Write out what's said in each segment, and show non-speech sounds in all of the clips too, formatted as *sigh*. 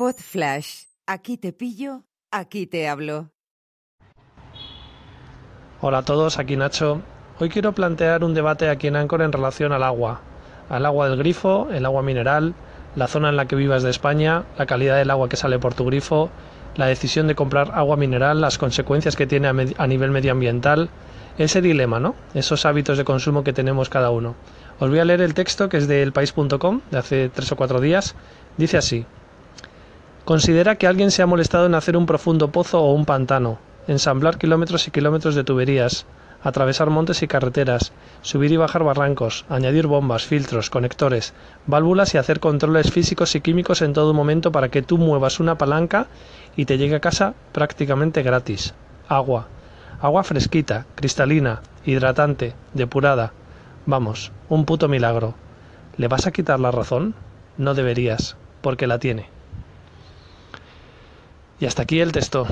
Pod Flash. Aquí te pillo, aquí te hablo. Hola a todos, aquí Nacho. Hoy quiero plantear un debate aquí en Ancor en relación al agua. Al agua del grifo, el agua mineral, la zona en la que vivas de España, la calidad del agua que sale por tu grifo, la decisión de comprar agua mineral, las consecuencias que tiene a, a nivel medioambiental, ese dilema, ¿no? Esos hábitos de consumo que tenemos cada uno. Os voy a leer el texto que es de elpaís.com de hace tres o cuatro días. Dice así. Considera que alguien se ha molestado en hacer un profundo pozo o un pantano, ensamblar kilómetros y kilómetros de tuberías, atravesar montes y carreteras, subir y bajar barrancos, añadir bombas, filtros, conectores, válvulas y hacer controles físicos y químicos en todo momento para que tú muevas una palanca y te llegue a casa prácticamente gratis. Agua. Agua fresquita, cristalina, hidratante, depurada. Vamos, un puto milagro. ¿Le vas a quitar la razón? No deberías, porque la tiene. Y hasta aquí el texto.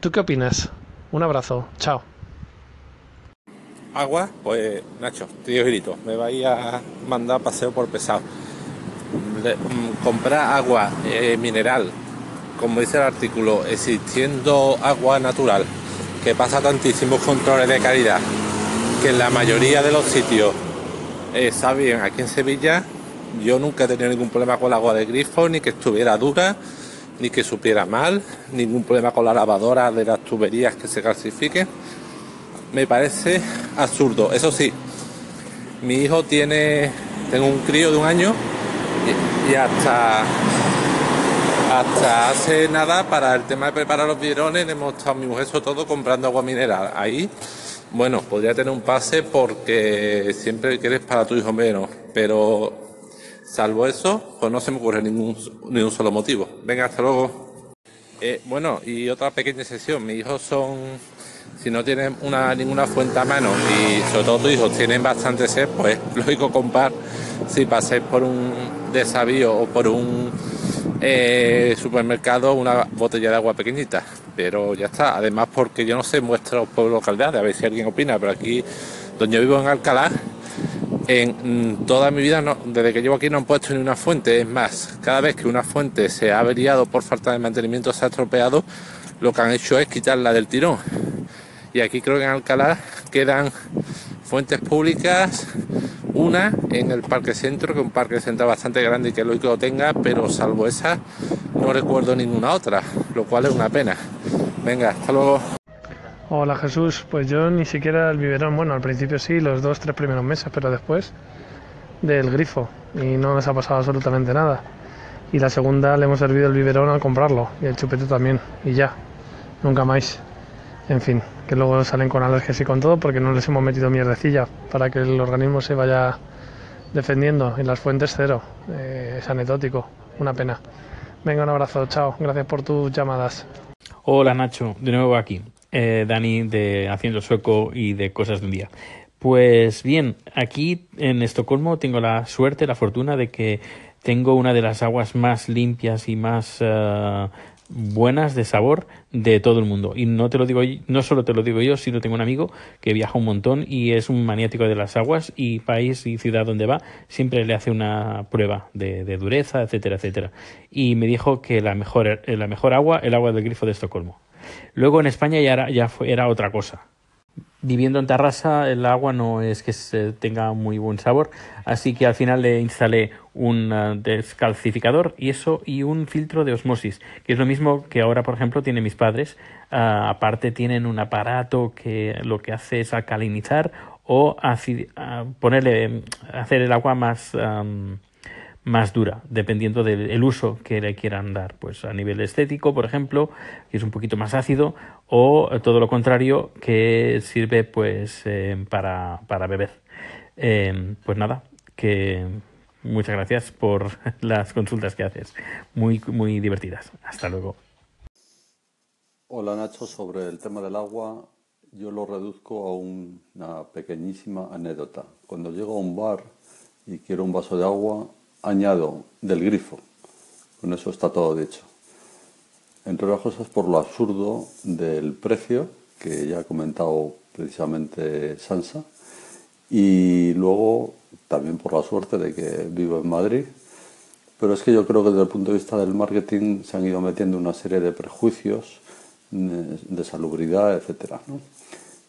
¿Tú qué opinas? Un abrazo. Chao. Agua, pues Nacho, tío Grito, me vais a mandar paseo por pesado. Mm, comprar agua eh, mineral, como dice el artículo, existiendo agua natural, que pasa tantísimos controles de calidad, que en la mayoría de los sitios eh, está bien. Aquí en Sevilla yo nunca he tenido ningún problema con el agua de grifo, ni que estuviera dura, ni que supiera mal, ningún problema con la lavadora de las tuberías que se calcifiquen me parece absurdo. Eso sí, mi hijo tiene, tengo un crío de un año y, hasta hasta hace nada para el tema de preparar los biberones hemos estado mi mujer sobre todo comprando agua mineral. Ahí, bueno, podría tener un pase porque siempre quieres para tu hijo menos, pero salvo eso, pues no se me ocurre ningún, ni un solo motivo. Venga, hasta luego. Eh, bueno, y otra pequeña sesión. Mis hijos son si no tienen una, ninguna fuente a mano y sobre todo tus hijos tienen bastante sed, pues lógico comprar si paséis por un desavío o por un eh, supermercado una botella de agua pequeñita. Pero ya está. Además porque yo no sé vuestros pueblos localidades, a ver si alguien opina, pero aquí donde yo vivo en Alcalá, en toda mi vida, desde que llevo aquí no han puesto ni una fuente. Es más, cada vez que una fuente se ha averiado por falta de mantenimiento, se ha estropeado, lo que han hecho es quitarla del tirón. Y aquí creo que en Alcalá quedan fuentes públicas, una en el Parque Centro, que es un parque centro bastante grande y que lógico lo tenga, pero salvo esa no recuerdo ninguna otra, lo cual es una pena. Venga, hasta luego. Hola Jesús, pues yo ni siquiera el biberón, bueno, al principio sí, los dos, tres primeros meses, pero después del grifo y no les ha pasado absolutamente nada. Y la segunda le hemos servido el biberón al comprarlo y el chupete también, y ya, nunca más. En fin, que luego salen con alergias y con todo porque no les hemos metido mierdecilla para que el organismo se vaya defendiendo. En las fuentes cero, eh, es anecdótico, una pena. Venga, un abrazo, chao, gracias por tus llamadas. Hola Nacho, de nuevo aquí. Eh, Dani de Haciendo Sueco y de Cosas de un Día. Pues bien, aquí en Estocolmo tengo la suerte, la fortuna de que tengo una de las aguas más limpias y más uh, buenas de sabor de todo el mundo. Y no te lo digo, no solo te lo digo yo, sino tengo un amigo que viaja un montón y es un maniático de las aguas y país y ciudad donde va siempre le hace una prueba de, de dureza, etcétera, etcétera. Y me dijo que la mejor, la mejor agua, el agua del grifo de Estocolmo. Luego en España ya era, ya fue, era otra cosa viviendo en Tarrasa el agua no es que se tenga muy buen sabor, así que al final le instalé un uh, descalcificador y eso y un filtro de osmosis, que es lo mismo que ahora por ejemplo tienen mis padres. Uh, aparte tienen un aparato que lo que hace es alcalinizar o uh, ponerle hacer el agua más um, más dura, dependiendo del uso que le quieran dar. Pues a nivel estético, por ejemplo, que es un poquito más ácido, o todo lo contrario, que sirve pues eh, para, para, beber. Eh, pues nada, que muchas gracias por *laughs* las consultas que haces. Muy, muy divertidas. Hasta luego. Hola Nacho, sobre el tema del agua, yo lo reduzco a una pequeñísima anécdota. Cuando llego a un bar y quiero un vaso de agua, añado del grifo. Con eso está todo dicho. Entre otras cosas por lo absurdo del precio, que ya ha comentado precisamente Sansa, y luego también por la suerte de que vivo en Madrid, pero es que yo creo que desde el punto de vista del marketing se han ido metiendo una serie de prejuicios de salubridad, etcétera, ¿no?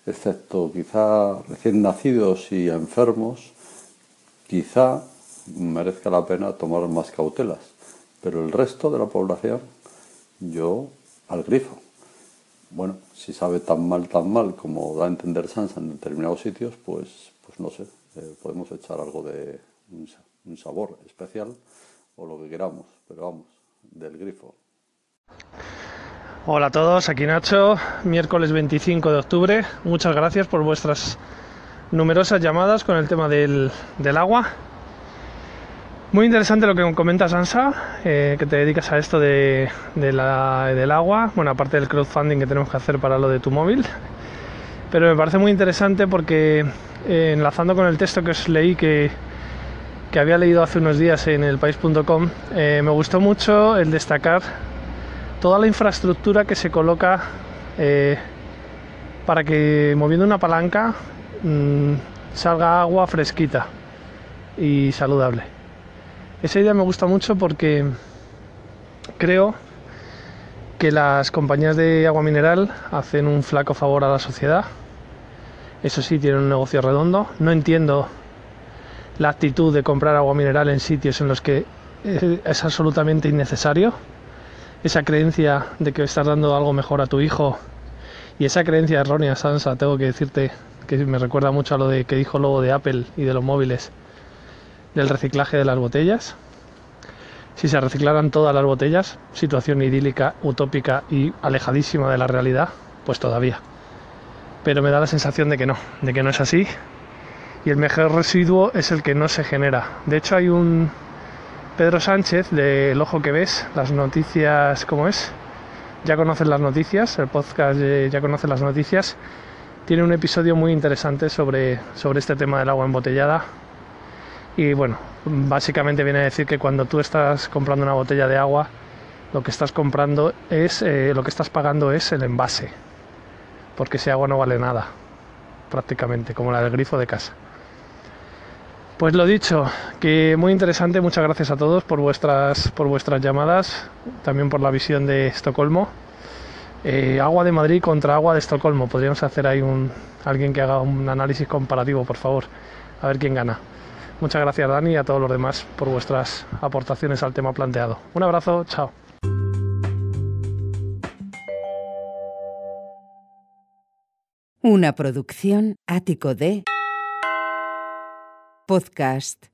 excepto quizá recién nacidos y enfermos, quizá merezca la pena tomar más cautelas, pero el resto de la población, yo al grifo. Bueno, si sabe tan mal, tan mal como da a entender Sansa en determinados sitios, pues, pues no sé, eh, podemos echar algo de un sabor especial o lo que queramos, pero vamos, del grifo. Hola a todos, aquí Nacho, miércoles 25 de octubre. Muchas gracias por vuestras numerosas llamadas con el tema del, agua. Muy interesante lo que comenta Sansa, eh, que te dedicas a esto de, del agua, bueno, aparte del crowdfunding que tenemos que hacer para lo de tu móvil. Pero me parece muy interesante porque eh, enlazando con el texto que os leí que, que había leído hace unos días en el país.com, eh, me gustó mucho el destacar toda la infraestructura que se coloca eh, para que moviendo una palanca mm, salga agua fresquita y saludable. Esa idea me gusta mucho porque creo que las compañías de agua mineral hacen un flaco favor a la sociedad. Eso sí, tienen un negocio redondo. No entiendo la actitud de comprar agua mineral en sitios en los que es absolutamente innecesario esa creencia de que estás dando algo mejor a tu hijo y esa creencia errónea, Sansa, tengo que decirte que me recuerda mucho a lo de que dijo Lobo de Apple y de los móviles del reciclaje de las botellas. Si se reciclaran todas las botellas, situación idílica, utópica y alejadísima de la realidad, pues todavía. Pero me da la sensación de que no, de que no es así. Y el mejor residuo es el que no se genera. De hecho hay un, Pedro Sánchez de El Ojo que ves, las noticias, ¿cómo es? Ya conocen las noticias, el podcast Ya conocen las noticias. Tiene un episodio muy interesante sobre, sobre este tema del agua embotellada. Y bueno, básicamente viene a decir que cuando tú estás comprando una botella de agua, lo que estás comprando es, eh, lo que estás pagando es el envase. Porque ese agua no vale nada, prácticamente, como la del grifo de casa. Pues lo dicho, que muy interesante, muchas gracias a todos por vuestras, por vuestras llamadas, también por la visión de Estocolmo. Eh, agua de Madrid contra agua de Estocolmo, podríamos hacer ahí un, alguien que haga un análisis comparativo, por favor, a ver quién gana. Muchas gracias Dani y a todos los demás por vuestras aportaciones al tema planteado. Un abrazo, chao. Una producción ático de podcast